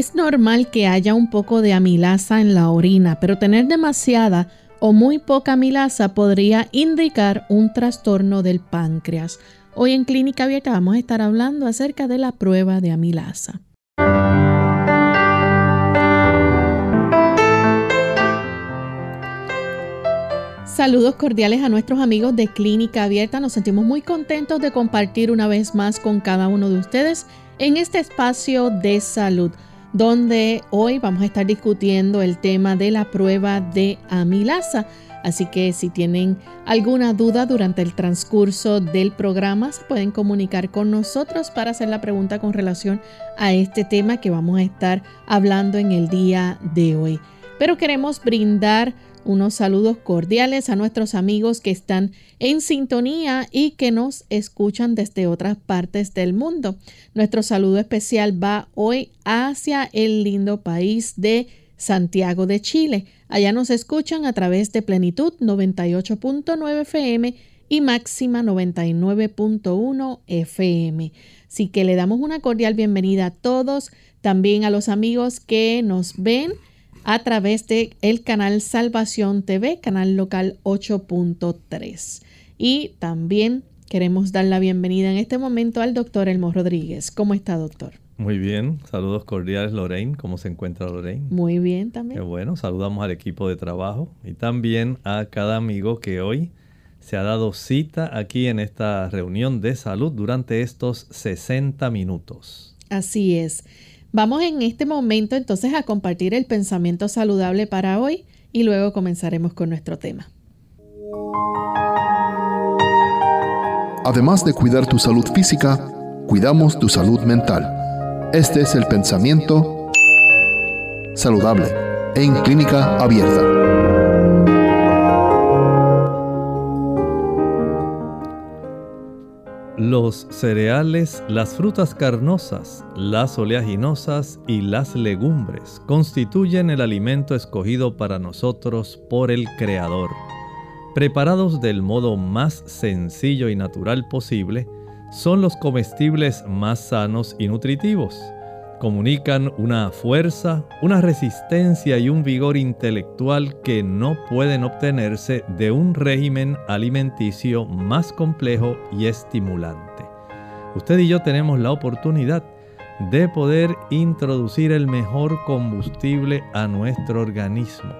Es normal que haya un poco de amilasa en la orina, pero tener demasiada o muy poca amilasa podría indicar un trastorno del páncreas. Hoy en Clínica Abierta vamos a estar hablando acerca de la prueba de amilasa. Saludos cordiales a nuestros amigos de Clínica Abierta. Nos sentimos muy contentos de compartir una vez más con cada uno de ustedes en este espacio de salud donde hoy vamos a estar discutiendo el tema de la prueba de amilasa. Así que si tienen alguna duda durante el transcurso del programa, se pueden comunicar con nosotros para hacer la pregunta con relación a este tema que vamos a estar hablando en el día de hoy. Pero queremos brindar unos saludos cordiales a nuestros amigos que están en sintonía y que nos escuchan desde otras partes del mundo. Nuestro saludo especial va hoy hacia el lindo país de Santiago de Chile. Allá nos escuchan a través de Plenitud 98.9 FM y Máxima 99.1 FM. Así que le damos una cordial bienvenida a todos, también a los amigos que nos ven a través de el canal Salvación TV, canal local 8.3. Y también queremos dar la bienvenida en este momento al doctor Elmo Rodríguez. ¿Cómo está, doctor? Muy bien, saludos cordiales Lorraine. ¿Cómo se encuentra Lorraine? Muy bien también. Qué bueno, saludamos al equipo de trabajo y también a cada amigo que hoy se ha dado cita aquí en esta reunión de salud durante estos 60 minutos. Así es. Vamos en este momento entonces a compartir el pensamiento saludable para hoy y luego comenzaremos con nuestro tema. Además de cuidar tu salud física, cuidamos tu salud mental. Este es el pensamiento saludable en clínica abierta. Los cereales, las frutas carnosas, las oleaginosas y las legumbres constituyen el alimento escogido para nosotros por el Creador. Preparados del modo más sencillo y natural posible, son los comestibles más sanos y nutritivos comunican una fuerza, una resistencia y un vigor intelectual que no pueden obtenerse de un régimen alimenticio más complejo y estimulante. Usted y yo tenemos la oportunidad de poder introducir el mejor combustible a nuestro organismo.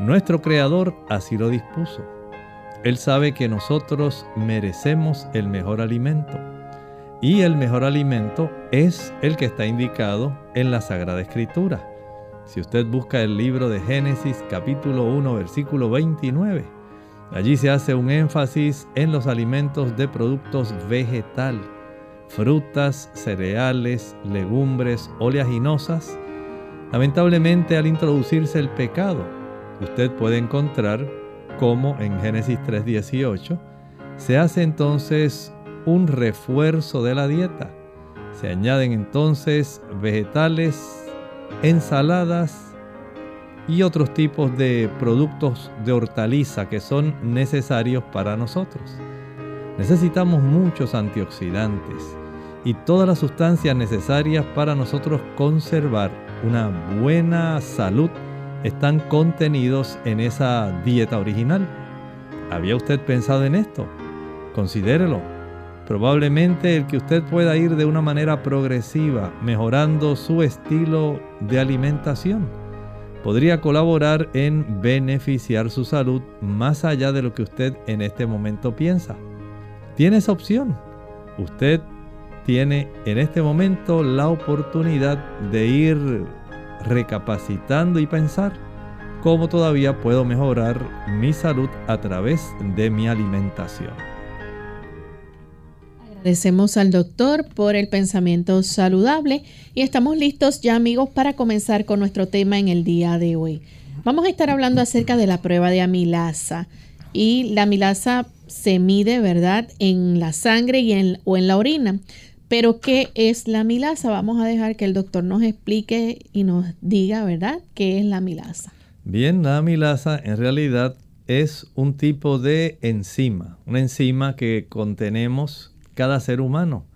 Nuestro Creador así lo dispuso. Él sabe que nosotros merecemos el mejor alimento y el mejor alimento es el que está indicado en la Sagrada Escritura. Si usted busca el libro de Génesis capítulo 1 versículo 29, allí se hace un énfasis en los alimentos de productos vegetal, frutas, cereales, legumbres, oleaginosas. Lamentablemente al introducirse el pecado, usted puede encontrar cómo en Génesis 3:18 se hace entonces un refuerzo de la dieta. Se añaden entonces vegetales, ensaladas y otros tipos de productos de hortaliza que son necesarios para nosotros. Necesitamos muchos antioxidantes y todas las sustancias necesarias para nosotros conservar una buena salud están contenidos en esa dieta original. ¿Había usted pensado en esto? Considérelo Probablemente el que usted pueda ir de una manera progresiva, mejorando su estilo de alimentación, podría colaborar en beneficiar su salud más allá de lo que usted en este momento piensa. Tiene esa opción. Usted tiene en este momento la oportunidad de ir recapacitando y pensar cómo todavía puedo mejorar mi salud a través de mi alimentación. Agradecemos al doctor por el pensamiento saludable y estamos listos ya amigos para comenzar con nuestro tema en el día de hoy. Vamos a estar hablando acerca de la prueba de amilasa y la amilasa se mide, ¿verdad?, en la sangre y en, o en la orina. Pero ¿qué es la amilasa? Vamos a dejar que el doctor nos explique y nos diga, ¿verdad?, qué es la amilasa. Bien, la amilasa en realidad es un tipo de enzima, una enzima que contenemos cada ser humano.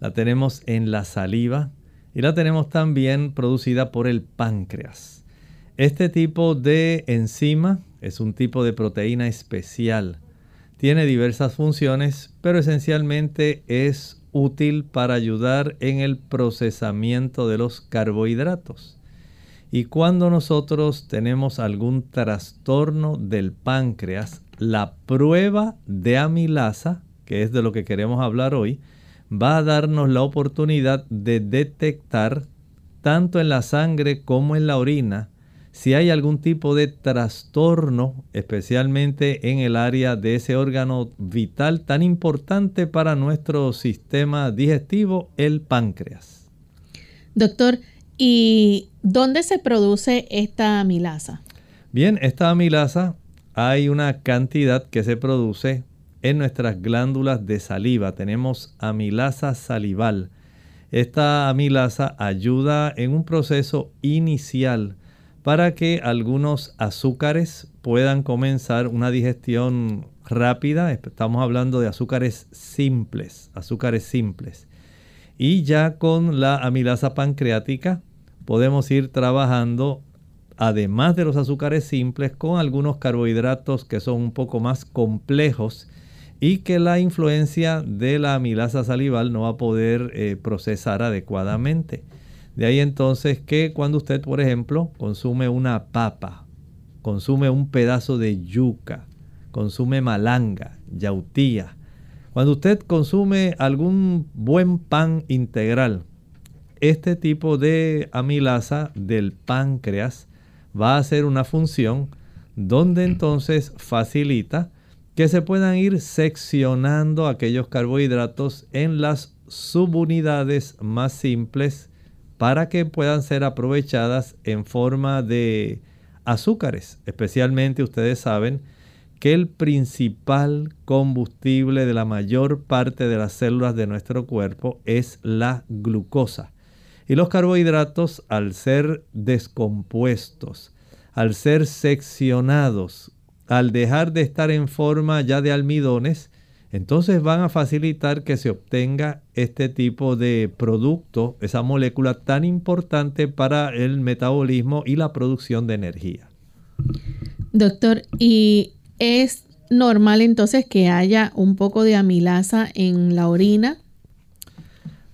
La tenemos en la saliva y la tenemos también producida por el páncreas. Este tipo de enzima es un tipo de proteína especial. Tiene diversas funciones, pero esencialmente es útil para ayudar en el procesamiento de los carbohidratos. Y cuando nosotros tenemos algún trastorno del páncreas, la prueba de amilasa que es de lo que queremos hablar hoy, va a darnos la oportunidad de detectar tanto en la sangre como en la orina si hay algún tipo de trastorno, especialmente en el área de ese órgano vital tan importante para nuestro sistema digestivo, el páncreas. Doctor, ¿y dónde se produce esta amilasa? Bien, esta amilasa hay una cantidad que se produce en nuestras glándulas de saliva. Tenemos amilasa salival. Esta amilasa ayuda en un proceso inicial para que algunos azúcares puedan comenzar una digestión rápida. Estamos hablando de azúcares simples, azúcares simples. Y ya con la amilasa pancreática podemos ir trabajando, además de los azúcares simples, con algunos carbohidratos que son un poco más complejos y que la influencia de la amilasa salival no va a poder eh, procesar adecuadamente. De ahí entonces que cuando usted, por ejemplo, consume una papa, consume un pedazo de yuca, consume malanga, yautía, cuando usted consume algún buen pan integral, este tipo de amilasa del páncreas va a hacer una función donde entonces facilita que se puedan ir seccionando aquellos carbohidratos en las subunidades más simples para que puedan ser aprovechadas en forma de azúcares. Especialmente ustedes saben que el principal combustible de la mayor parte de las células de nuestro cuerpo es la glucosa. Y los carbohidratos, al ser descompuestos, al ser seccionados al dejar de estar en forma ya de almidones, entonces van a facilitar que se obtenga este tipo de producto, esa molécula tan importante para el metabolismo y la producción de energía. Doctor, ¿y es normal entonces que haya un poco de amilasa en la orina?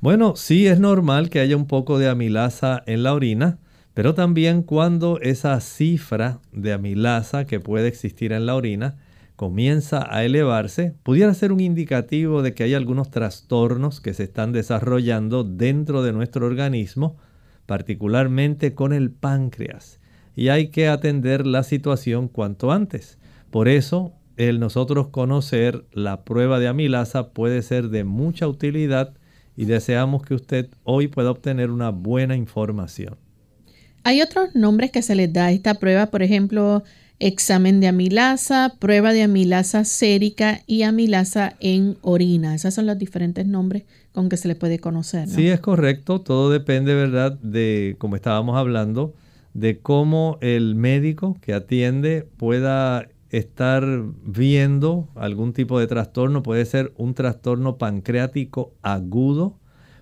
Bueno, sí es normal que haya un poco de amilasa en la orina. Pero también cuando esa cifra de amilasa que puede existir en la orina comienza a elevarse, pudiera ser un indicativo de que hay algunos trastornos que se están desarrollando dentro de nuestro organismo, particularmente con el páncreas. Y hay que atender la situación cuanto antes. Por eso, el nosotros conocer la prueba de amilasa puede ser de mucha utilidad y deseamos que usted hoy pueda obtener una buena información. Hay otros nombres que se les da a esta prueba, por ejemplo, examen de amilasa, prueba de amilasa sérica y amilasa en orina. Esos son los diferentes nombres con que se le puede conocer. Sí, es correcto. Todo depende, ¿verdad?, de, como estábamos hablando, de cómo el médico que atiende pueda estar viendo algún tipo de trastorno. Puede ser un trastorno pancreático agudo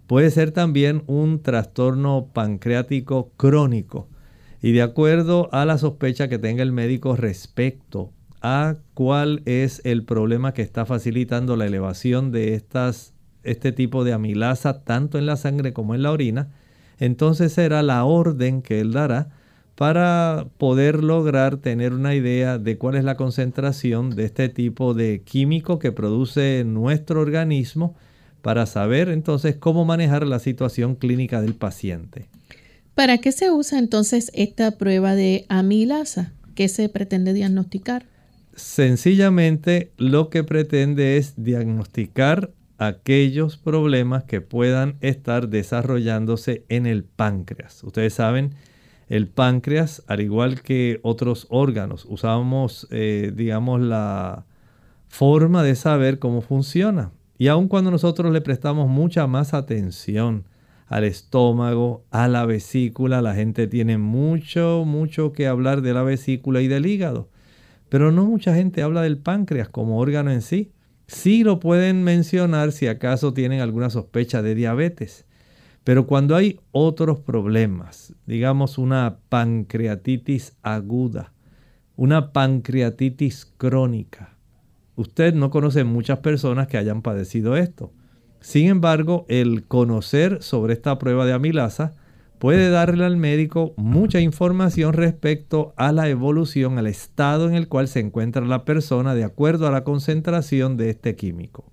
Puede ser también un trastorno pancreático crónico. Y de acuerdo a la sospecha que tenga el médico respecto a cuál es el problema que está facilitando la elevación de estas, este tipo de amilasa tanto en la sangre como en la orina, entonces será la orden que él dará para poder lograr tener una idea de cuál es la concentración de este tipo de químico que produce nuestro organismo para saber entonces cómo manejar la situación clínica del paciente. ¿Para qué se usa entonces esta prueba de amilasa? ¿Qué se pretende diagnosticar? Sencillamente lo que pretende es diagnosticar aquellos problemas que puedan estar desarrollándose en el páncreas. Ustedes saben, el páncreas, al igual que otros órganos, usamos, eh, digamos, la forma de saber cómo funciona. Y aun cuando nosotros le prestamos mucha más atención al estómago, a la vesícula, la gente tiene mucho, mucho que hablar de la vesícula y del hígado. Pero no mucha gente habla del páncreas como órgano en sí. Sí lo pueden mencionar si acaso tienen alguna sospecha de diabetes. Pero cuando hay otros problemas, digamos una pancreatitis aguda, una pancreatitis crónica, usted no conoce muchas personas que hayan padecido esto. Sin embargo, el conocer sobre esta prueba de amilasa puede darle al médico mucha información respecto a la evolución, al estado en el cual se encuentra la persona de acuerdo a la concentración de este químico.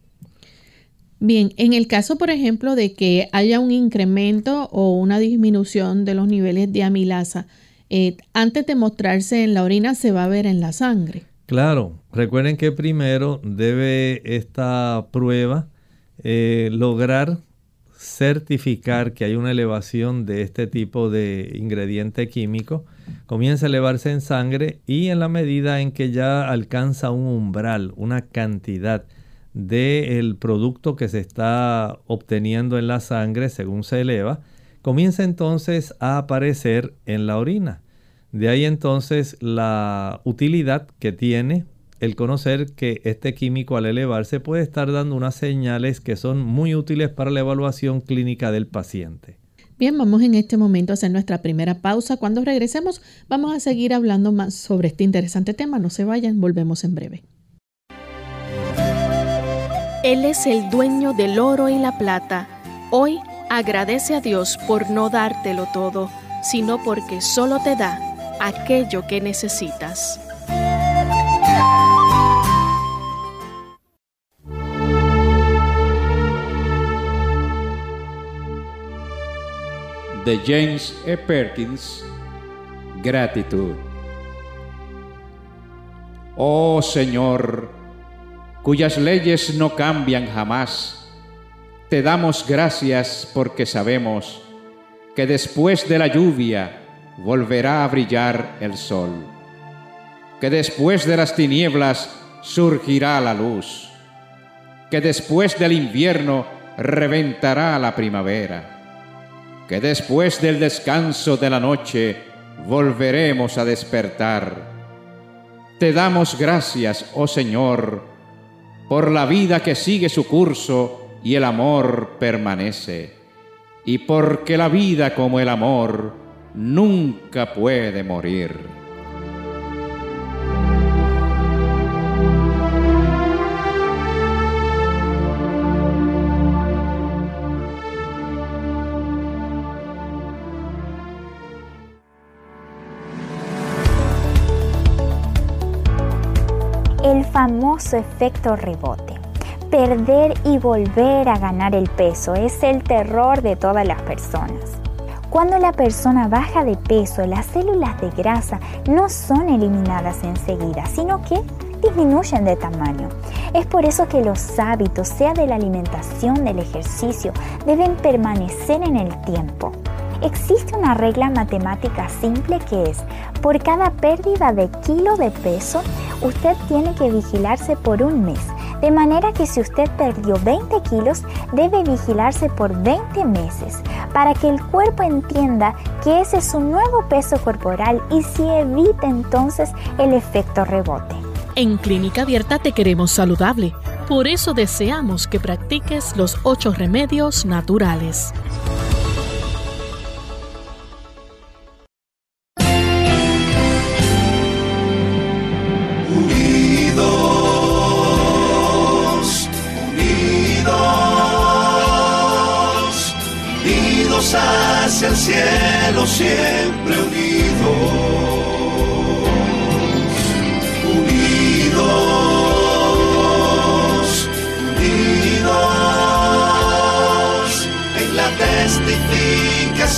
Bien, en el caso, por ejemplo, de que haya un incremento o una disminución de los niveles de amilasa, eh, antes de mostrarse en la orina se va a ver en la sangre. Claro, recuerden que primero debe esta prueba eh, lograr certificar que hay una elevación de este tipo de ingrediente químico, comienza a elevarse en sangre y en la medida en que ya alcanza un umbral, una cantidad del producto que se está obteniendo en la sangre según se eleva, comienza entonces a aparecer en la orina. De ahí entonces la utilidad que tiene el conocer que este químico al elevarse puede estar dando unas señales que son muy útiles para la evaluación clínica del paciente. Bien, vamos en este momento a hacer nuestra primera pausa. Cuando regresemos vamos a seguir hablando más sobre este interesante tema. No se vayan, volvemos en breve. Él es el dueño del oro y la plata. Hoy agradece a Dios por no dártelo todo, sino porque solo te da aquello que necesitas. De James E. Perkins, gratitud. Oh Señor, cuyas leyes no cambian jamás. Te damos gracias porque sabemos que después de la lluvia volverá a brillar el sol, que después de las tinieblas surgirá la luz, que después del invierno reventará la primavera, que después del descanso de la noche volveremos a despertar. Te damos gracias, oh Señor, por la vida que sigue su curso y el amor permanece, y porque la vida como el amor nunca puede morir. el famoso efecto rebote. Perder y volver a ganar el peso es el terror de todas las personas. Cuando la persona baja de peso, las células de grasa no son eliminadas enseguida, sino que disminuyen de tamaño. Es por eso que los hábitos, sea de la alimentación, del ejercicio, deben permanecer en el tiempo. Existe una regla matemática simple que es, por cada pérdida de kilo de peso, usted tiene que vigilarse por un mes. De manera que si usted perdió 20 kilos, debe vigilarse por 20 meses para que el cuerpo entienda que ese es un nuevo peso corporal y si evita entonces el efecto rebote. En Clínica Abierta te queremos saludable. Por eso deseamos que practiques los ocho remedios naturales.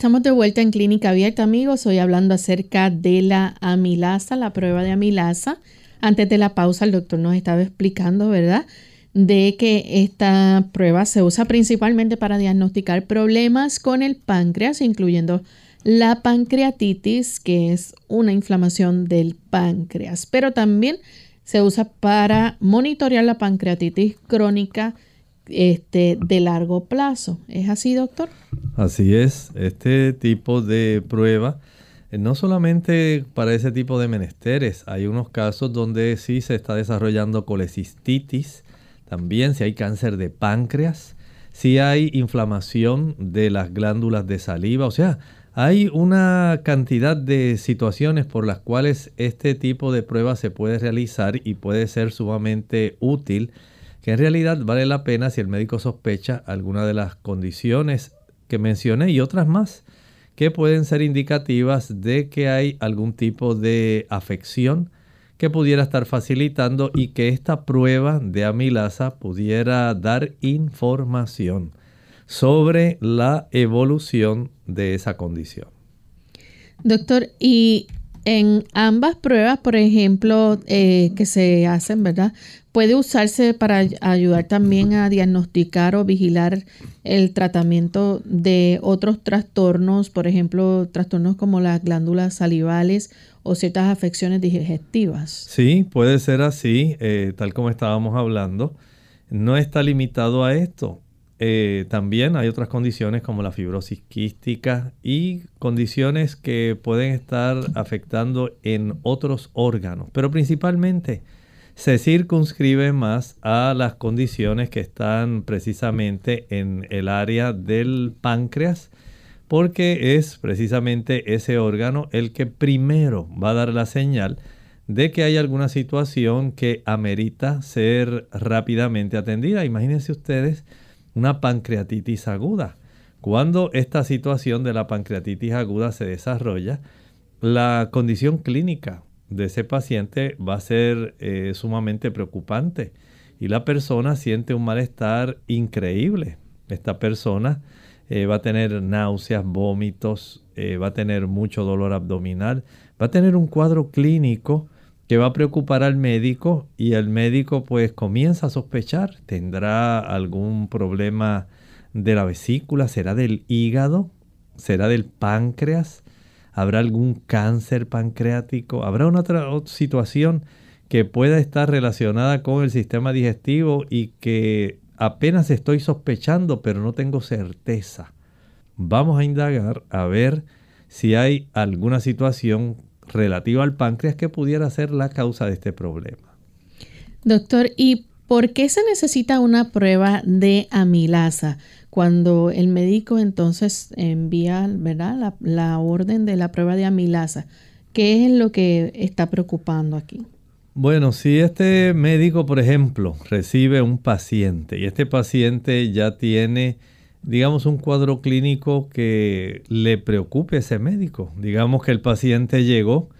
Estamos de vuelta en Clínica Abierta, amigos. Hoy hablando acerca de la amilasa, la prueba de amilasa. Antes de la pausa, el doctor nos estaba explicando, ¿verdad? De que esta prueba se usa principalmente para diagnosticar problemas con el páncreas, incluyendo la pancreatitis, que es una inflamación del páncreas. Pero también se usa para monitorear la pancreatitis crónica este, de largo plazo. ¿Es así, doctor? Así es. Este tipo de prueba, eh, no solamente para ese tipo de menesteres, hay unos casos donde sí se está desarrollando colecistitis, también si hay cáncer de páncreas, si hay inflamación de las glándulas de saliva, o sea, hay una cantidad de situaciones por las cuales este tipo de prueba se puede realizar y puede ser sumamente útil que en realidad vale la pena si el médico sospecha alguna de las condiciones que mencioné y otras más que pueden ser indicativas de que hay algún tipo de afección que pudiera estar facilitando y que esta prueba de amilasa pudiera dar información sobre la evolución de esa condición. Doctor, y en ambas pruebas, por ejemplo, eh, que se hacen, ¿verdad? Puede usarse para ayudar también a diagnosticar o vigilar el tratamiento de otros trastornos, por ejemplo, trastornos como las glándulas salivales o ciertas afecciones digestivas. Sí, puede ser así, eh, tal como estábamos hablando. No está limitado a esto. Eh, también hay otras condiciones como la fibrosis quística y condiciones que pueden estar afectando en otros órganos, pero principalmente se circunscribe más a las condiciones que están precisamente en el área del páncreas, porque es precisamente ese órgano el que primero va a dar la señal de que hay alguna situación que amerita ser rápidamente atendida. Imagínense ustedes una pancreatitis aguda. Cuando esta situación de la pancreatitis aguda se desarrolla, la condición clínica de ese paciente va a ser eh, sumamente preocupante y la persona siente un malestar increíble. Esta persona eh, va a tener náuseas, vómitos, eh, va a tener mucho dolor abdominal, va a tener un cuadro clínico que va a preocupar al médico y el médico pues comienza a sospechar, tendrá algún problema de la vesícula, será del hígado, será del páncreas, habrá algún cáncer pancreático, habrá una otra situación que pueda estar relacionada con el sistema digestivo y que apenas estoy sospechando, pero no tengo certeza. Vamos a indagar a ver si hay alguna situación relativa al páncreas que pudiera ser la causa de este problema. Doctor, ¿y por qué se necesita una prueba de amilasa cuando el médico entonces envía ¿verdad? La, la orden de la prueba de amilasa? ¿Qué es lo que está preocupando aquí? Bueno, si este médico, por ejemplo, recibe un paciente y este paciente ya tiene digamos, un cuadro clínico que le preocupe a ese médico. Digamos que el paciente llegó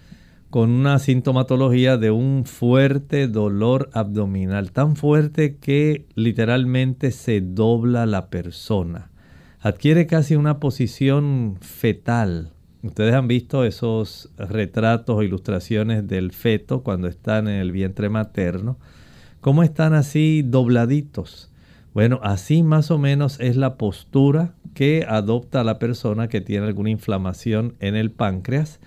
con una sintomatología de un fuerte dolor abdominal, tan fuerte que literalmente se dobla la persona. Adquiere casi una posición fetal. Ustedes han visto esos retratos o ilustraciones del feto cuando están en el vientre materno, cómo están así dobladitos bueno, así más o menos es la postura que adopta la persona que tiene alguna inflamación en el páncreas.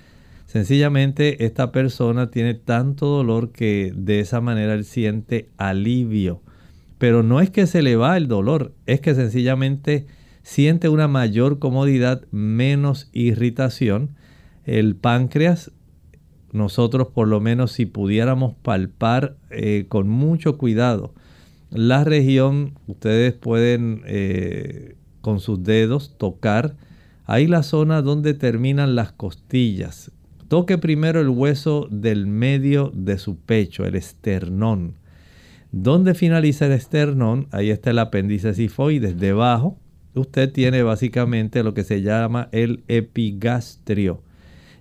Sencillamente esta persona tiene tanto dolor que de esa manera él siente alivio. Pero no es que se le va el dolor, es que sencillamente siente una mayor comodidad, menos irritación. El páncreas, nosotros por lo menos si pudiéramos palpar eh, con mucho cuidado, la región, ustedes pueden eh, con sus dedos tocar ahí la zona donde terminan las costillas. Toque primero el hueso del medio de su pecho, el esternón. Donde finaliza el esternón, ahí está el apéndice sifoides. Debajo, usted tiene básicamente lo que se llama el epigastrio.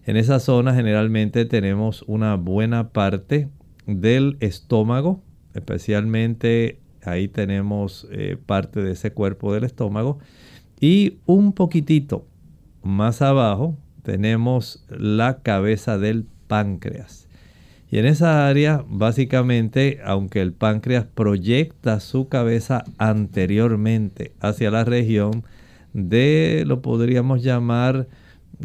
En esa zona generalmente tenemos una buena parte del estómago, especialmente ahí tenemos eh, parte de ese cuerpo del estómago. Y un poquitito más abajo tenemos la cabeza del páncreas. Y en esa área, básicamente, aunque el páncreas proyecta su cabeza anteriormente hacia la región de, lo podríamos llamar,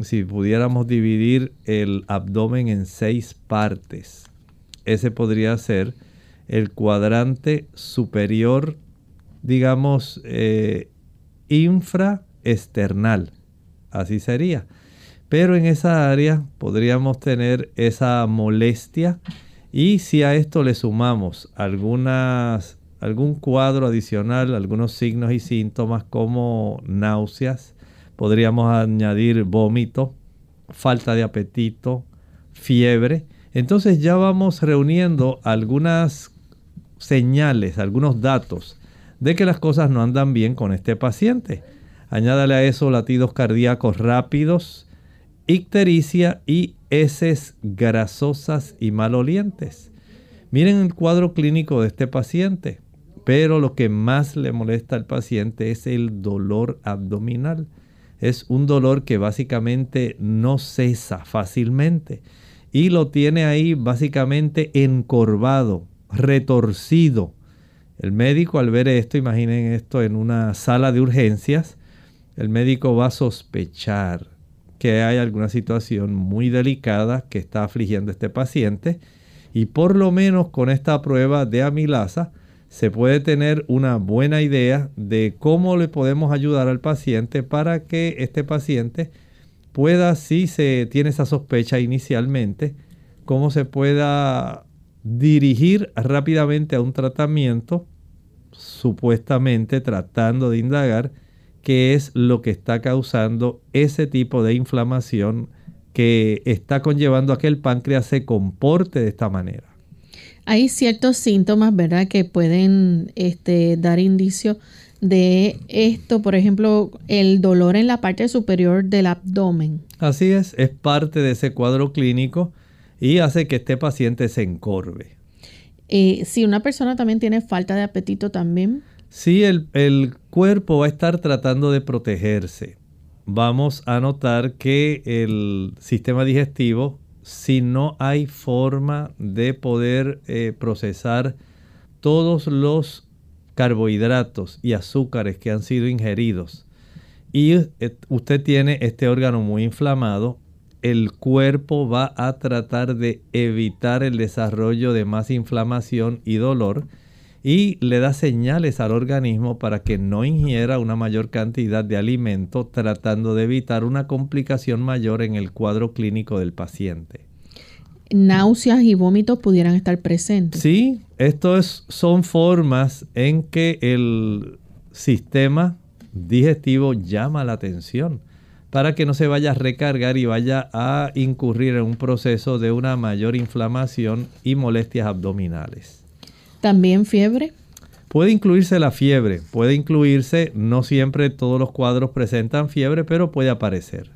si pudiéramos dividir el abdomen en seis partes, ese podría ser el cuadrante superior, digamos, eh, infraesternal. Así sería. Pero en esa área podríamos tener esa molestia y si a esto le sumamos algunas, algún cuadro adicional, algunos signos y síntomas como náuseas, podríamos añadir vómito, falta de apetito, fiebre. Entonces ya vamos reuniendo algunas señales, algunos datos de que las cosas no andan bien con este paciente. Añádale a eso latidos cardíacos rápidos, ictericia y heces grasosas y malolientes. Miren el cuadro clínico de este paciente, pero lo que más le molesta al paciente es el dolor abdominal. Es un dolor que básicamente no cesa fácilmente y lo tiene ahí básicamente encorvado, retorcido. El médico al ver esto, imaginen esto en una sala de urgencias, el médico va a sospechar que hay alguna situación muy delicada que está afligiendo a este paciente y por lo menos con esta prueba de amilasa se puede tener una buena idea de cómo le podemos ayudar al paciente para que este paciente pueda, si se tiene esa sospecha inicialmente, cómo se pueda dirigir rápidamente a un tratamiento, supuestamente tratando de indagar qué es lo que está causando ese tipo de inflamación que está conllevando a que el páncreas se comporte de esta manera. Hay ciertos síntomas, ¿verdad?, que pueden este, dar indicio de esto, por ejemplo, el dolor en la parte superior del abdomen. Así es, es parte de ese cuadro clínico y hace que este paciente se encorve. Eh, si una persona también tiene falta de apetito también. Sí, el, el cuerpo va a estar tratando de protegerse. Vamos a notar que el sistema digestivo, si no hay forma de poder eh, procesar todos los carbohidratos y azúcares que han sido ingeridos, y eh, usted tiene este órgano muy inflamado, el cuerpo va a tratar de evitar el desarrollo de más inflamación y dolor y le da señales al organismo para que no ingiera una mayor cantidad de alimento tratando de evitar una complicación mayor en el cuadro clínico del paciente. Náuseas y vómitos pudieran estar presentes. Sí, estos son formas en que el sistema digestivo llama la atención para que no se vaya a recargar y vaya a incurrir en un proceso de una mayor inflamación y molestias abdominales. ¿También fiebre? Puede incluirse la fiebre, puede incluirse, no siempre todos los cuadros presentan fiebre, pero puede aparecer.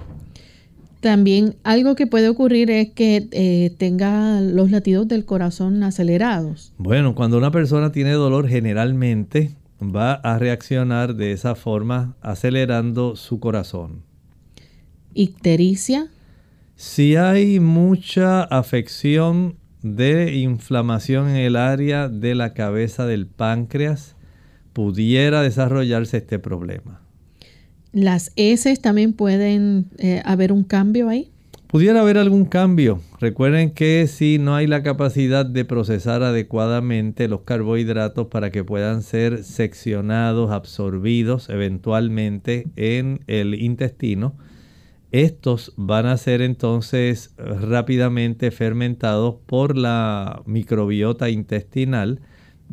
También algo que puede ocurrir es que eh, tenga los latidos del corazón acelerados. Bueno, cuando una persona tiene dolor generalmente va a reaccionar de esa forma acelerando su corazón ictericia? Si hay mucha afección de inflamación en el área de la cabeza del páncreas, pudiera desarrollarse este problema. ¿Las heces también pueden eh, haber un cambio ahí? Pudiera haber algún cambio. Recuerden que si no hay la capacidad de procesar adecuadamente los carbohidratos para que puedan ser seccionados, absorbidos eventualmente en el intestino, estos van a ser entonces rápidamente fermentados por la microbiota intestinal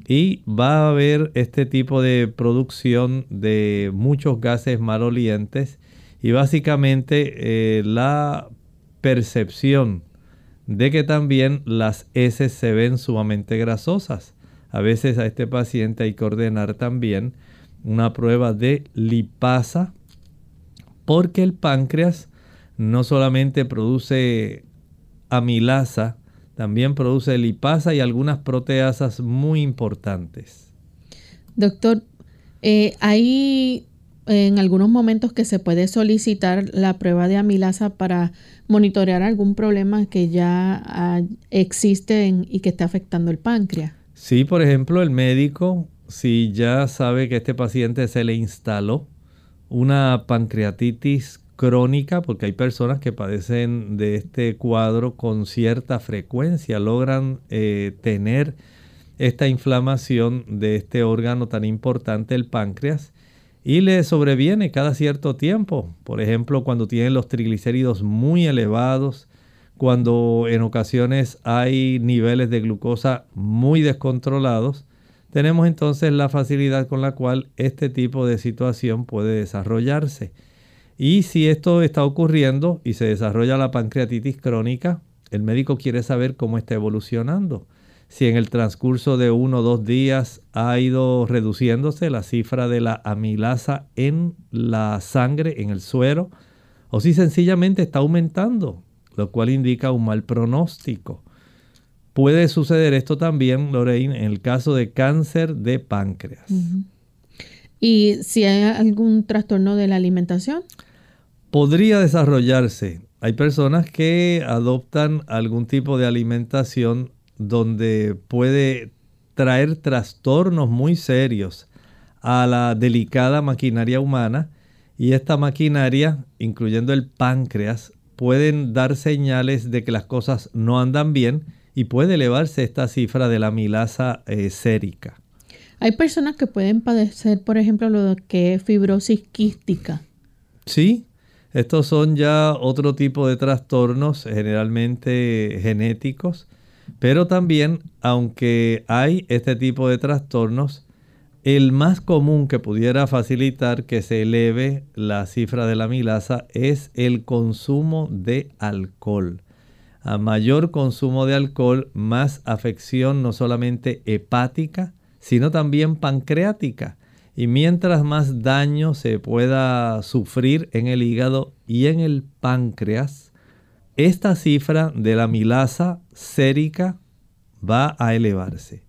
y va a haber este tipo de producción de muchos gases malolientes y básicamente eh, la percepción de que también las heces se ven sumamente grasosas. a veces a este paciente hay que ordenar también una prueba de lipasa, porque el páncreas no solamente produce amilasa, también produce lipasa y algunas proteasas muy importantes. Doctor, eh, hay en algunos momentos que se puede solicitar la prueba de amilasa para monitorear algún problema que ya ah, existe y que está afectando el páncreas. Sí, por ejemplo, el médico, si ya sabe que este paciente se le instaló una pancreatitis crónica, porque hay personas que padecen de este cuadro con cierta frecuencia, logran eh, tener esta inflamación de este órgano tan importante, el páncreas, y le sobreviene cada cierto tiempo. Por ejemplo, cuando tienen los triglicéridos muy elevados, cuando en ocasiones hay niveles de glucosa muy descontrolados, tenemos entonces la facilidad con la cual este tipo de situación puede desarrollarse. Y si esto está ocurriendo y se desarrolla la pancreatitis crónica, el médico quiere saber cómo está evolucionando. Si en el transcurso de uno o dos días ha ido reduciéndose la cifra de la amilasa en la sangre, en el suero, o si sencillamente está aumentando, lo cual indica un mal pronóstico. Puede suceder esto también, Lorraine, en el caso de cáncer de páncreas. ¿Y si hay algún trastorno de la alimentación? podría desarrollarse. Hay personas que adoptan algún tipo de alimentación donde puede traer trastornos muy serios a la delicada maquinaria humana y esta maquinaria, incluyendo el páncreas, pueden dar señales de que las cosas no andan bien y puede elevarse esta cifra de la milasa eh, sérica. Hay personas que pueden padecer, por ejemplo, lo que es fibrosis quística. Sí, estos son ya otro tipo de trastornos, generalmente genéticos, pero también, aunque hay este tipo de trastornos, el más común que pudiera facilitar que se eleve la cifra de la milasa es el consumo de alcohol. A mayor consumo de alcohol, más afección no solamente hepática, sino también pancreática. Y mientras más daño se pueda sufrir en el hígado y en el páncreas, esta cifra de la milasa sérica va a elevarse.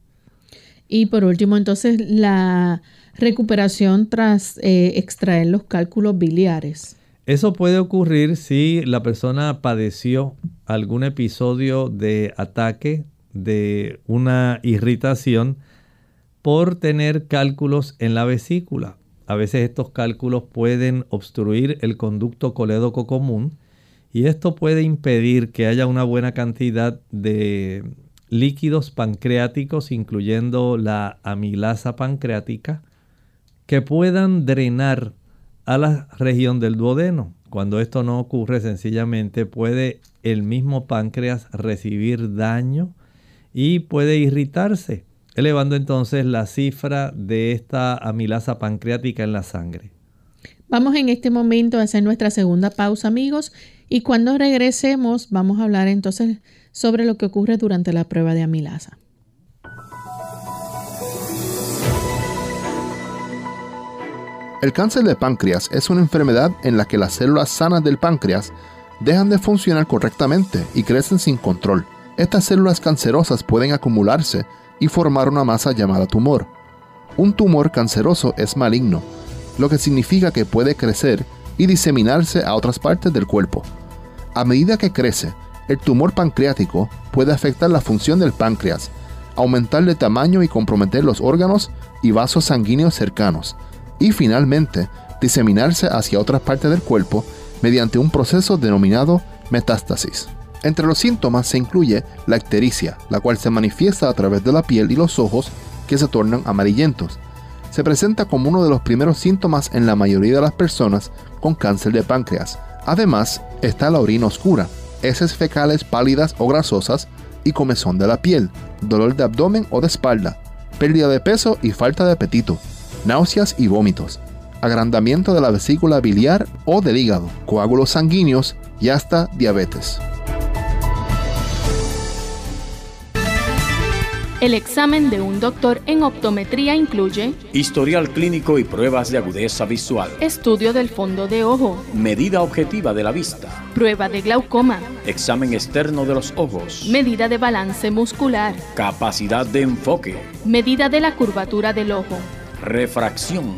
Y por último, entonces, la recuperación tras eh, extraer los cálculos biliares. Eso puede ocurrir si la persona padeció algún episodio de ataque, de una irritación por tener cálculos en la vesícula. A veces estos cálculos pueden obstruir el conducto colédoco común y esto puede impedir que haya una buena cantidad de líquidos pancreáticos, incluyendo la amilasa pancreática, que puedan drenar a la región del duodeno. Cuando esto no ocurre, sencillamente puede el mismo páncreas recibir daño y puede irritarse elevando entonces la cifra de esta amilasa pancreática en la sangre. Vamos en este momento a hacer nuestra segunda pausa, amigos, y cuando regresemos vamos a hablar entonces sobre lo que ocurre durante la prueba de amilasa. El cáncer de páncreas es una enfermedad en la que las células sanas del páncreas dejan de funcionar correctamente y crecen sin control. Estas células cancerosas pueden acumularse y formar una masa llamada tumor. Un tumor canceroso es maligno, lo que significa que puede crecer y diseminarse a otras partes del cuerpo. A medida que crece, el tumor pancreático puede afectar la función del páncreas, aumentar de tamaño y comprometer los órganos y vasos sanguíneos cercanos, y finalmente diseminarse hacia otras partes del cuerpo mediante un proceso denominado metástasis. Entre los síntomas se incluye la ictericia, la cual se manifiesta a través de la piel y los ojos que se tornan amarillentos. Se presenta como uno de los primeros síntomas en la mayoría de las personas con cáncer de páncreas. Además, está la orina oscura, heces fecales pálidas o grasosas y comezón de la piel, dolor de abdomen o de espalda, pérdida de peso y falta de apetito, náuseas y vómitos, agrandamiento de la vesícula biliar o del hígado, coágulos sanguíneos y hasta diabetes. El examen de un doctor en optometría incluye historial clínico y pruebas de agudeza visual, estudio del fondo de ojo, medida objetiva de la vista, prueba de glaucoma, examen externo de los ojos, medida de balance muscular, capacidad de enfoque, medida de la curvatura del ojo, refracción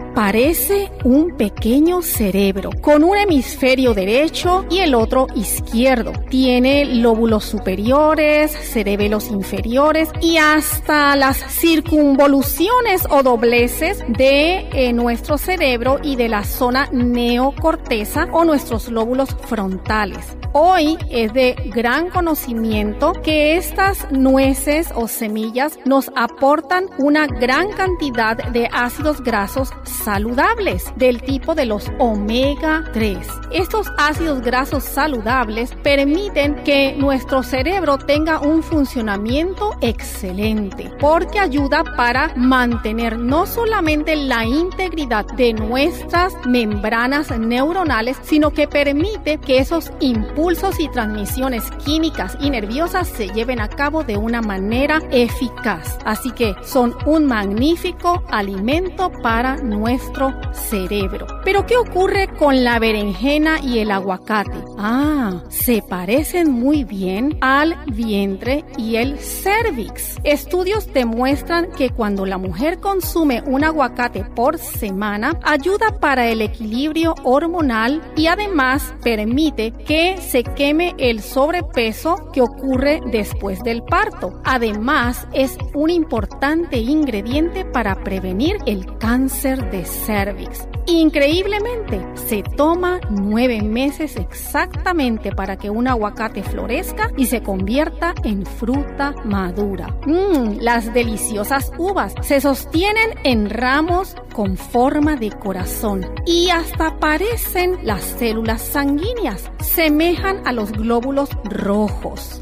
Parece un pequeño cerebro con un hemisferio derecho y el otro izquierdo. Tiene lóbulos superiores, cerebelos inferiores y hasta las circunvoluciones o dobleces de eh, nuestro cerebro y de la zona neocorteza o nuestros lóbulos frontales. Hoy es de gran conocimiento que estas nueces o semillas nos aportan una gran cantidad de ácidos grasos saludables del tipo de los omega 3. Estos ácidos grasos saludables permiten que nuestro cerebro tenga un funcionamiento excelente porque ayuda para mantener no solamente la integridad de nuestras membranas neuronales, sino que permite que esos impulsos y transmisiones químicas y nerviosas se lleven a cabo de una manera eficaz. Así que son un magnífico alimento para nuestro nuestro cerebro. Pero ¿qué ocurre con la berenjena y el aguacate? Ah, se parecen muy bien al vientre y el cervix. Estudios demuestran que cuando la mujer consume un aguacate por semana, ayuda para el equilibrio hormonal y además permite que se queme el sobrepeso que ocurre después del parto. Además, es un importante ingrediente para prevenir el cáncer de cervix. Increíblemente, se toma nueve meses exactamente para que un aguacate florezca y se convierta en fruta madura. Mmm, las deliciosas uvas se sostienen en ramos con forma de corazón y hasta parecen las células sanguíneas, semejan a los glóbulos rojos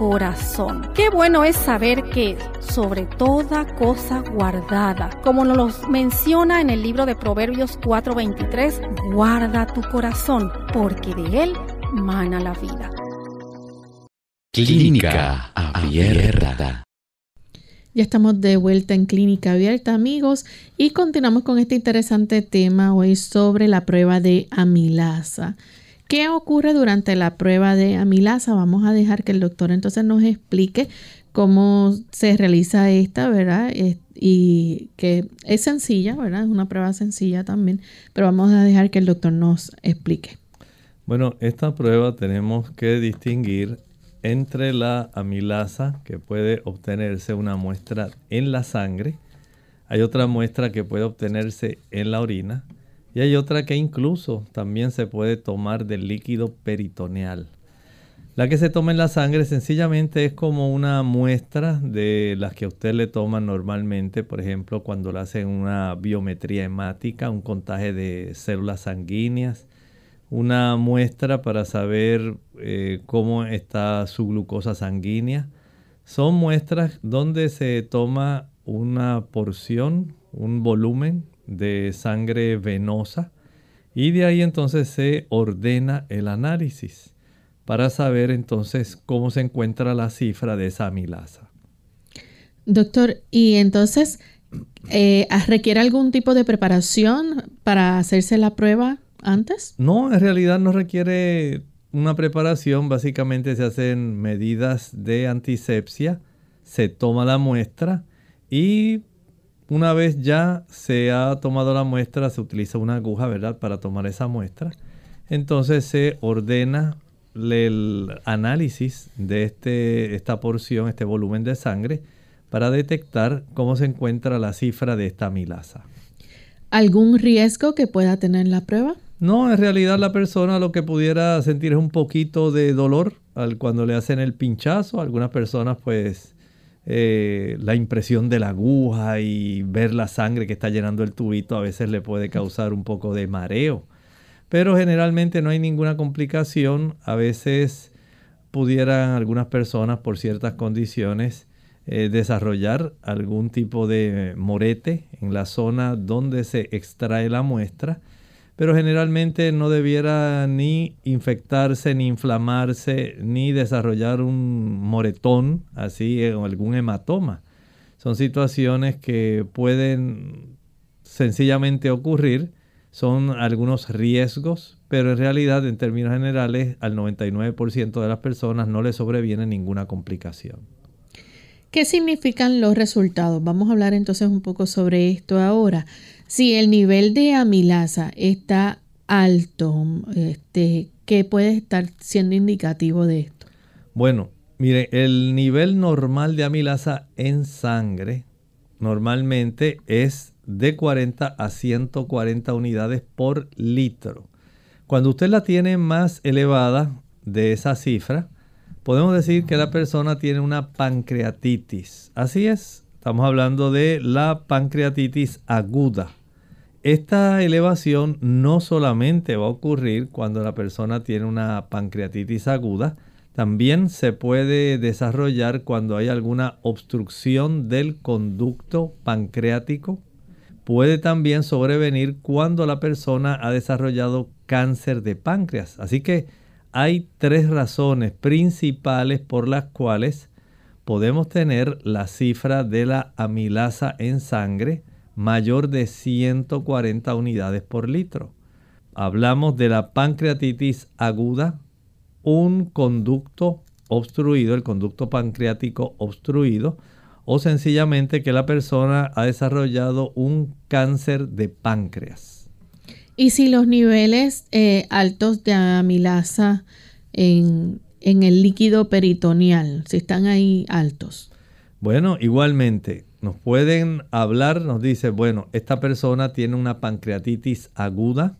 corazón. Qué bueno es saber que sobre toda cosa guardada, como nos menciona en el libro de Proverbios 4:23, guarda tu corazón, porque de él mana la vida. Clínica abierta. Ya estamos de vuelta en Clínica Abierta, amigos, y continuamos con este interesante tema hoy sobre la prueba de amilasa. ¿Qué ocurre durante la prueba de amilasa? Vamos a dejar que el doctor entonces nos explique cómo se realiza esta, ¿verdad? Y que es sencilla, ¿verdad? Es una prueba sencilla también, pero vamos a dejar que el doctor nos explique. Bueno, esta prueba tenemos que distinguir entre la amilasa, que puede obtenerse una muestra en la sangre, hay otra muestra que puede obtenerse en la orina, y hay otra que incluso también se puede tomar del líquido peritoneal. La que se toma en la sangre sencillamente es como una muestra de las que usted le toma normalmente, por ejemplo, cuando le hacen una biometría hemática, un contaje de células sanguíneas, una muestra para saber eh, cómo está su glucosa sanguínea. Son muestras donde se toma una porción, un volumen de sangre venosa y de ahí entonces se ordena el análisis para saber entonces cómo se encuentra la cifra de esa amilasa. Doctor, y entonces, eh, ¿requiere algún tipo de preparación para hacerse la prueba antes? No, en realidad no requiere una preparación, básicamente se hacen medidas de antisepsia se toma la muestra y una vez ya se ha tomado la muestra, se utiliza una aguja, ¿verdad?, para tomar esa muestra. Entonces se ordena el análisis de este, esta porción, este volumen de sangre, para detectar cómo se encuentra la cifra de esta amilasa. ¿Algún riesgo que pueda tener la prueba? No, en realidad la persona lo que pudiera sentir es un poquito de dolor al, cuando le hacen el pinchazo. Algunas personas pues eh, la impresión de la aguja y ver la sangre que está llenando el tubito a veces le puede causar un poco de mareo. Pero generalmente no hay ninguna complicación. A veces pudieran algunas personas por ciertas condiciones eh, desarrollar algún tipo de morete en la zona donde se extrae la muestra, pero generalmente no debiera ni infectarse, ni inflamarse, ni desarrollar un moretón, así o algún hematoma. Son situaciones que pueden sencillamente ocurrir, son algunos riesgos, pero en realidad en términos generales al 99% de las personas no le sobreviene ninguna complicación. ¿Qué significan los resultados? Vamos a hablar entonces un poco sobre esto ahora. Si el nivel de amilasa está alto, este, ¿qué puede estar siendo indicativo de esto? Bueno, mire, el nivel normal de amilasa en sangre normalmente es de 40 a 140 unidades por litro. Cuando usted la tiene más elevada de esa cifra, podemos decir que la persona tiene una pancreatitis. Así es, estamos hablando de la pancreatitis aguda. Esta elevación no solamente va a ocurrir cuando la persona tiene una pancreatitis aguda, también se puede desarrollar cuando hay alguna obstrucción del conducto pancreático. Puede también sobrevenir cuando la persona ha desarrollado cáncer de páncreas. Así que hay tres razones principales por las cuales podemos tener la cifra de la amilasa en sangre mayor de 140 unidades por litro. Hablamos de la pancreatitis aguda, un conducto obstruido, el conducto pancreático obstruido, o sencillamente que la persona ha desarrollado un cáncer de páncreas. Y si los niveles eh, altos de amilasa en, en el líquido peritoneal, si están ahí altos. Bueno, igualmente, nos pueden hablar, nos dice, bueno, esta persona tiene una pancreatitis aguda,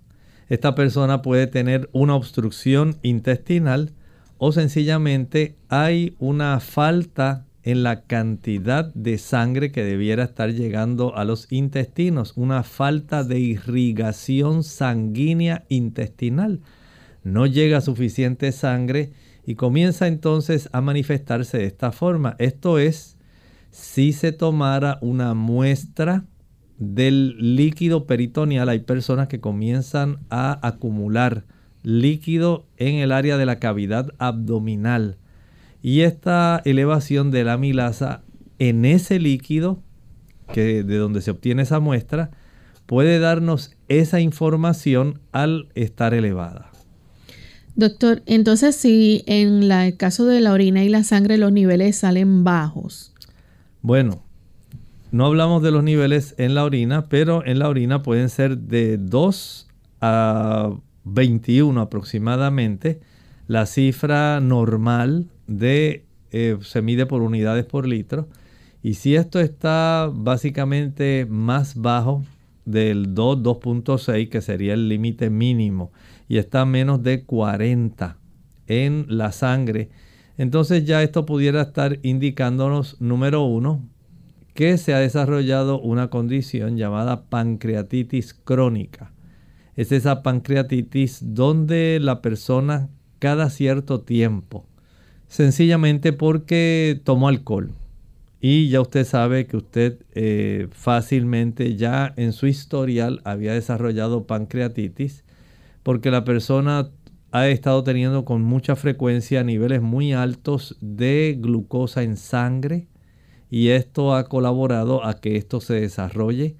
esta persona puede tener una obstrucción intestinal o sencillamente hay una falta en la cantidad de sangre que debiera estar llegando a los intestinos, una falta de irrigación sanguínea intestinal. No llega suficiente sangre y comienza entonces a manifestarse de esta forma. Esto es si se tomara una muestra del líquido peritoneal. Hay personas que comienzan a acumular líquido en el área de la cavidad abdominal y esta elevación de la amilasa en ese líquido, que de donde se obtiene esa muestra, puede darnos esa información al estar elevada. Doctor, entonces si en el caso de la orina y la sangre los niveles salen bajos. Bueno, no hablamos de los niveles en la orina, pero en la orina pueden ser de 2 a 21 aproximadamente. La cifra normal de, eh, se mide por unidades por litro. Y si esto está básicamente más bajo del 2, 2.6, que sería el límite mínimo, y está menos de 40 en la sangre, entonces ya esto pudiera estar indicándonos, número uno, que se ha desarrollado una condición llamada pancreatitis crónica. Es esa pancreatitis donde la persona cada cierto tiempo sencillamente porque tomó alcohol. Y ya usted sabe que usted eh, fácilmente ya en su historial había desarrollado pancreatitis porque la persona ha estado teniendo con mucha frecuencia niveles muy altos de glucosa en sangre y esto ha colaborado a que esto se desarrolle.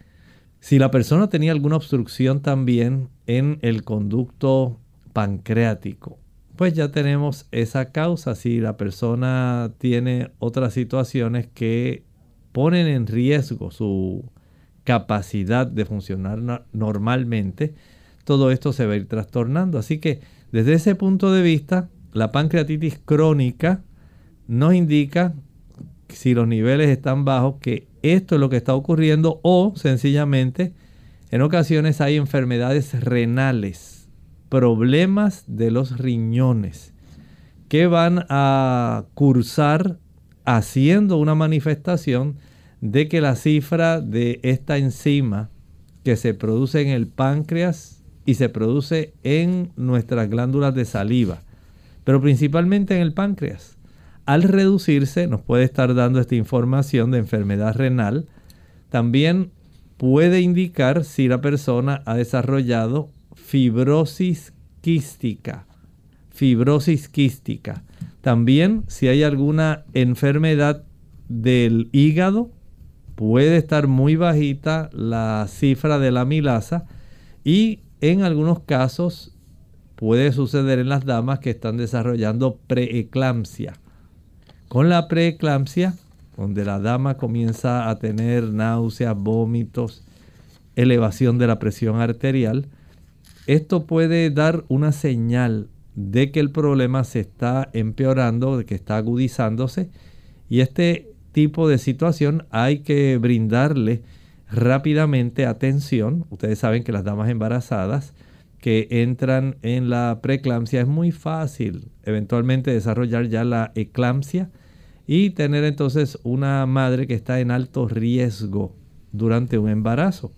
Si la persona tenía alguna obstrucción también en el conducto pancreático pues ya tenemos esa causa. Si la persona tiene otras situaciones que ponen en riesgo su capacidad de funcionar normalmente, todo esto se va a ir trastornando. Así que desde ese punto de vista, la pancreatitis crónica nos indica si los niveles están bajos que esto es lo que está ocurriendo o sencillamente en ocasiones hay enfermedades renales, problemas de los riñones que van a cursar haciendo una manifestación de que la cifra de esta enzima que se produce en el páncreas y se produce en nuestras glándulas de saliva, pero principalmente en el páncreas, al reducirse nos puede estar dando esta información de enfermedad renal. También puede indicar si la persona ha desarrollado fibrosis quística. Fibrosis quística. También si hay alguna enfermedad del hígado, puede estar muy bajita la cifra de la milasa y en algunos casos puede suceder en las damas que están desarrollando preeclampsia. Con la preeclampsia, donde la dama comienza a tener náuseas, vómitos, elevación de la presión arterial, esto puede dar una señal de que el problema se está empeorando, de que está agudizándose y este tipo de situación hay que brindarle rápidamente atención. Ustedes saben que las damas embarazadas que entran en la preeclampsia es muy fácil eventualmente desarrollar ya la eclampsia y tener entonces una madre que está en alto riesgo durante un embarazo.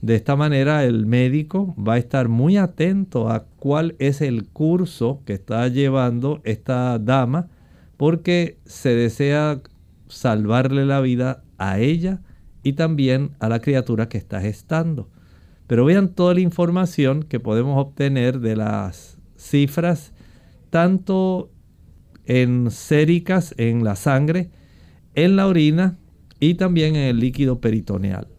De esta manera el médico va a estar muy atento a cuál es el curso que está llevando esta dama porque se desea salvarle la vida a ella y también a la criatura que está gestando. Pero vean toda la información que podemos obtener de las cifras, tanto en séricas, en la sangre, en la orina y también en el líquido peritoneal.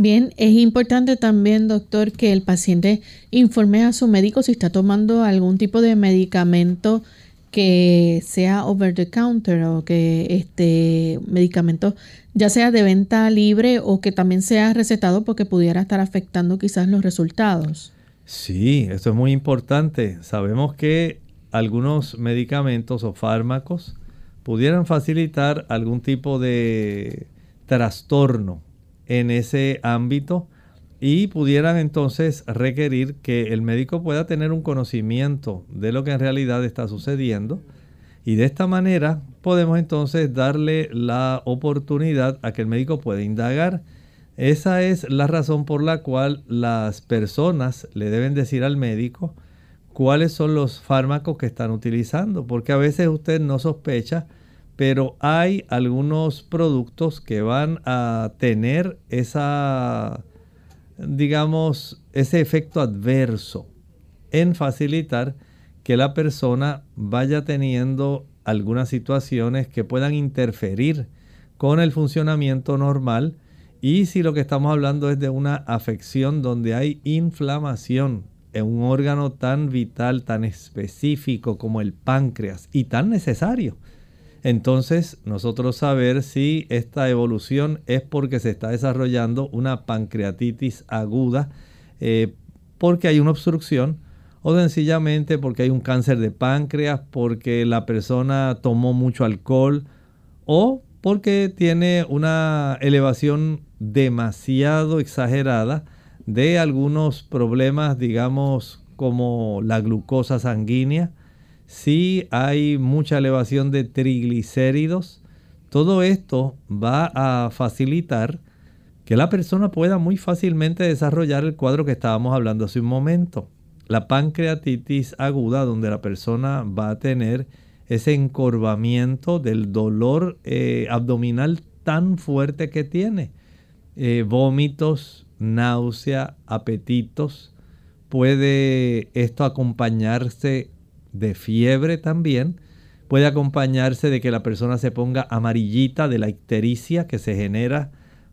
Bien, es importante también, doctor, que el paciente informe a su médico si está tomando algún tipo de medicamento que sea over the counter o que este medicamento ya sea de venta libre o que también sea recetado porque pudiera estar afectando quizás los resultados. Sí, eso es muy importante. Sabemos que algunos medicamentos o fármacos pudieran facilitar algún tipo de trastorno en ese ámbito y pudieran entonces requerir que el médico pueda tener un conocimiento de lo que en realidad está sucediendo y de esta manera podemos entonces darle la oportunidad a que el médico pueda indagar. Esa es la razón por la cual las personas le deben decir al médico cuáles son los fármacos que están utilizando, porque a veces usted no sospecha, pero hay algunos productos que van a tener esa digamos, ese efecto adverso en facilitar que la persona vaya teniendo algunas situaciones que puedan interferir con el funcionamiento normal. Y si lo que estamos hablando es de una afección donde hay inflamación en un órgano tan vital, tan específico como el páncreas y tan necesario entonces nosotros saber si esta evolución es porque se está desarrollando una pancreatitis aguda, eh, porque hay una obstrucción, o sencillamente porque hay un cáncer de páncreas, porque la persona tomó mucho alcohol, o porque tiene una elevación demasiado exagerada de algunos problemas, digamos, como la glucosa sanguínea, si hay mucha elevación de triglicéridos, todo esto va a facilitar que la persona pueda muy fácilmente desarrollar el cuadro que estábamos hablando hace un momento. La pancreatitis aguda, donde la persona va a tener ese encorvamiento del dolor eh, abdominal tan fuerte que tiene. Eh, vómitos, náusea, apetitos. Puede esto acompañarse de fiebre también. Puede acompañarse de que la persona se ponga amarillita de la ictericia que se genera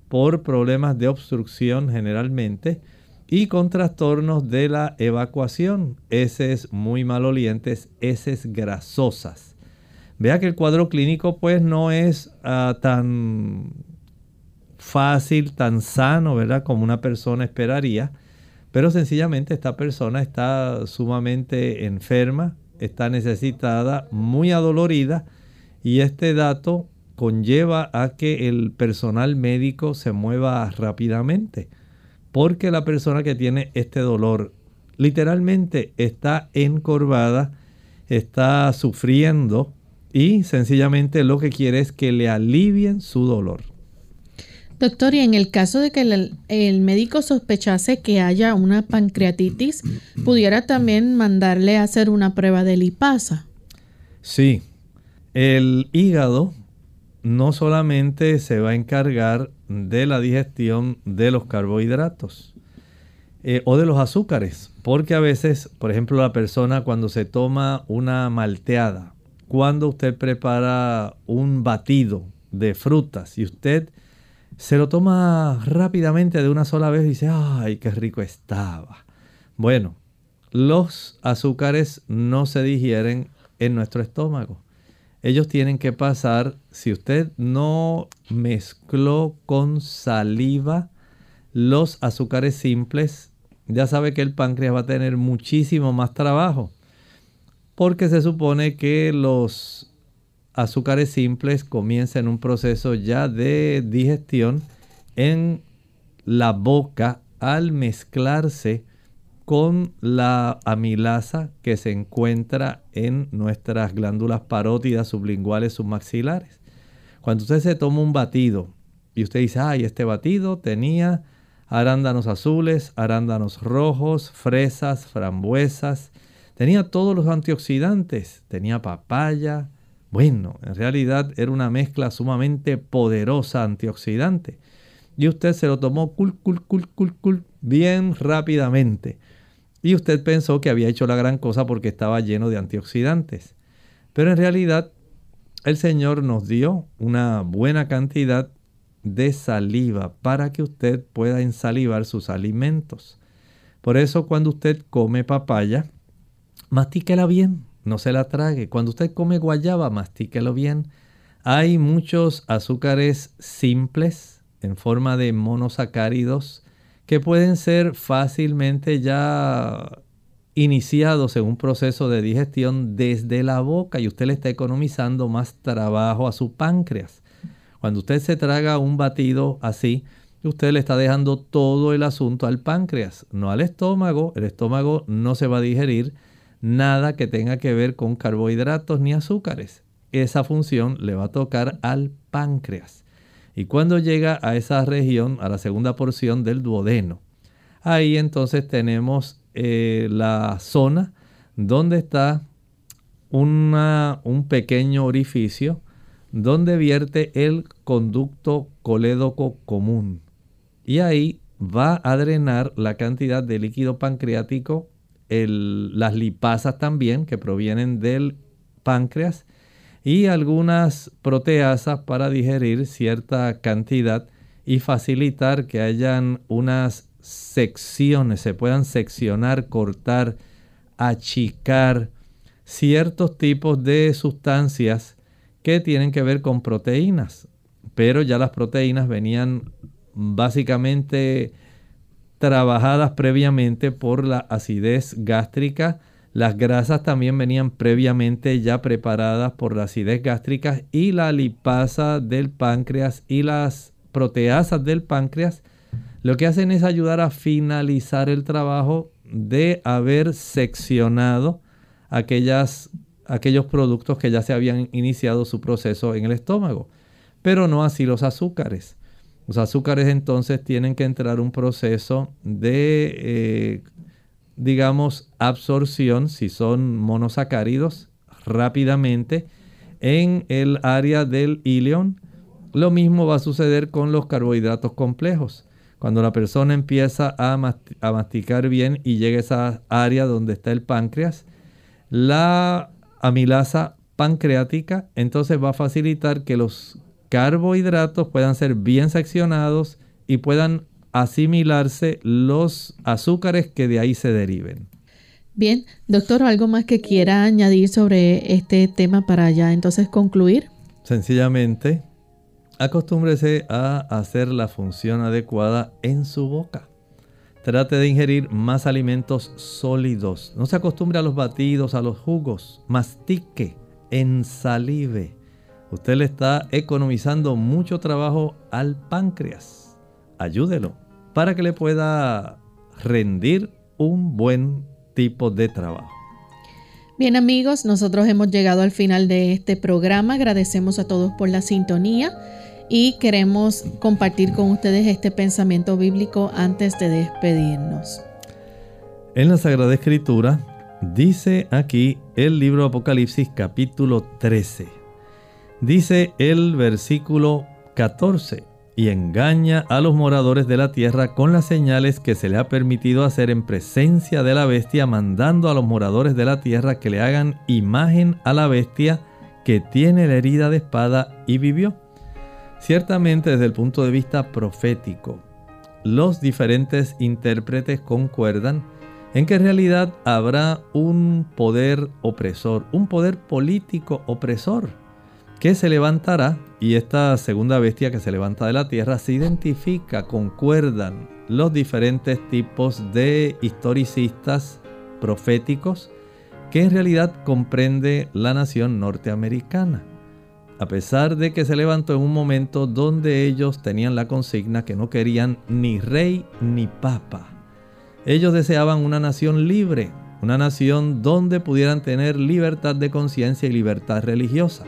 por problemas de obstrucción generalmente. y con trastornos de la evacuación, heces muy malolientes, heces grasosas. Vea que el cuadro clínico pues no es ah, tan fácil, tan sano, ¿verdad? Como una persona esperaría, pero sencillamente esta persona está sumamente enferma, está necesitada, muy adolorida y este dato conlleva a que el personal médico se mueva rápidamente, porque la persona que tiene este dolor literalmente está encorvada, está sufriendo y sencillamente lo que quiere es que le alivien su dolor. Doctor, y en el caso de que el, médico sospechase que haya una pancreatitis, ¿pudiera también mandarle a hacer una prueba de lipasa? Sí, el hígado no solamente se va a encargar de la digestión de los carbohidratos eh, o de los azúcares, porque a veces, por ejemplo, la persona cuando se toma una malteada, cuando usted prepara un batido de frutas y usted se lo toma rápidamente de una sola vez y dice, ay, qué rico estaba. Bueno, los azúcares no se digieren en nuestro estómago ellos tienen que pasar, si usted no mezcló con saliva los azúcares simples, ya sabe que el páncreas va a tener muchísimo más trabajo. Porque se supone que los azúcares simples comienzan un proceso ya de digestión en la boca al mezclarse con la amilasa que se encuentra en nuestras glándulas parótidas sublinguales submaxilares. Cuando usted se toma un batido y usted dice, ay, este batido tenía arándanos azules, arándanos rojos, fresas, frambuesas, tenía todos los antioxidantes, tenía papaya. Bueno, en realidad era una mezcla sumamente poderosa antioxidante. Y usted se lo tomó cul, cul, cul, cul, cul, bien rápidamente y usted pensó que había hecho la gran cosa porque estaba lleno de antioxidantes. Pero en realidad el Señor nos dio una buena cantidad de saliva para que usted pueda ensalivar sus alimentos. Por eso cuando usted come papaya, mastíquela bien, no se la trague. Cuando usted come guayaba, mastíquelo bien. Hay muchos azúcares simples en forma de monosacáridos que pueden ser fácilmente ya iniciados en un proceso de digestión desde la boca y usted le está economizando más trabajo a su páncreas. Cuando usted se traga un batido así, usted le está dejando todo el asunto al páncreas, no al estómago. El estómago no se va a digerir nada que tenga que ver con carbohidratos ni azúcares. Esa función le va a tocar al páncreas. Y cuando llega a esa región, a la segunda porción del duodeno, ahí entonces tenemos eh, la zona donde está un pequeño orificio donde vierte el conducto colédoco común. Y ahí va a drenar la cantidad de líquido pancreático, las lipasas también que provienen del páncreas y algunas proteasas para digerir cierta cantidad y facilitar que hayan unas secciones, se puedan seccionar, cortar, achicar ciertos tipos de sustancias que tienen que ver con proteínas. Pero ya las proteínas venían básicamente trabajadas previamente por la acidez gástrica, las grasas también venían previamente ya preparadas por la acidez gástrica y la lipasa del páncreas y las proteasas del páncreas lo que hacen es ayudar a finalizar el trabajo de haber seccionado aquellas, aquellos productos que ya se habían iniciado su proceso en el estómago, pero no así los azúcares. Los azúcares entonces tienen que entrar un proceso de eh, digamos, absorción, si son monosacáridos, rápidamente en el área del ilion. Lo mismo va a suceder con los carbohidratos complejos. Cuando la persona empieza a, masticar bien y llega a esa área donde está el páncreas, la amilasa pancreática entonces va a facilitar que los carbohidratos puedan ser bien seccionados y puedan asimilarse los azúcares que de ahí se deriven. Bien, doctor, ¿algo más que quiera añadir sobre este tema para ya entonces concluir? Sencillamente, acostúmbrese a hacer la función adecuada en su boca. Trate de ingerir más alimentos sólidos. No se acostumbre a los batidos, a los jugos. Mastique, ensalive. Usted le está economizando mucho trabajo al páncreas. Ayúdelo para que le pueda rendir un buen tipo de trabajo. Bien amigos, nosotros hemos llegado al final de este programa. Agradecemos a todos por la sintonía y queremos compartir con ustedes este pensamiento bíblico antes de despedirnos. En la Sagrada Escritura dice aquí el libro Apocalipsis capítulo 13. Dice el versículo 14 y engaña a los moradores de la tierra con las señales que se le ha permitido hacer en presencia de la bestia, mandando a los moradores de la tierra que le hagan imagen a la bestia que tiene la herida de espada y vivió. Ciertamente desde el punto de vista profético, los diferentes intérpretes concuerdan en que en realidad habrá un poder opresor, un poder político opresor, que se levantará y esta segunda bestia que se levanta de la tierra se identifica, concuerdan los diferentes tipos de historicistas proféticos que en realidad comprende la nación norteamericana a pesar de que se levantó en un momento donde ellos tenían la consigna que no querían ni rey ni papa. Ellos deseaban una nación libre, una nación donde pudieran tener libertad de conciencia y libertad religiosa.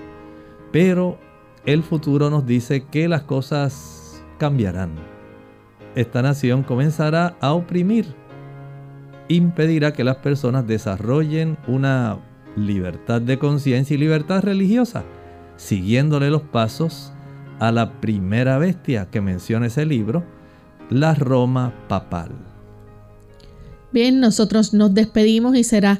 Pero el futuro nos dice que las cosas cambiarán. Esta nación comenzará a oprimir, impedirá que las personas desarrollen una libertad de conciencia y libertad religiosa siguiéndole los pasos a la primera bestia que menciona ese libro, la Roma papal. Bien, nosotros nos despedimos y será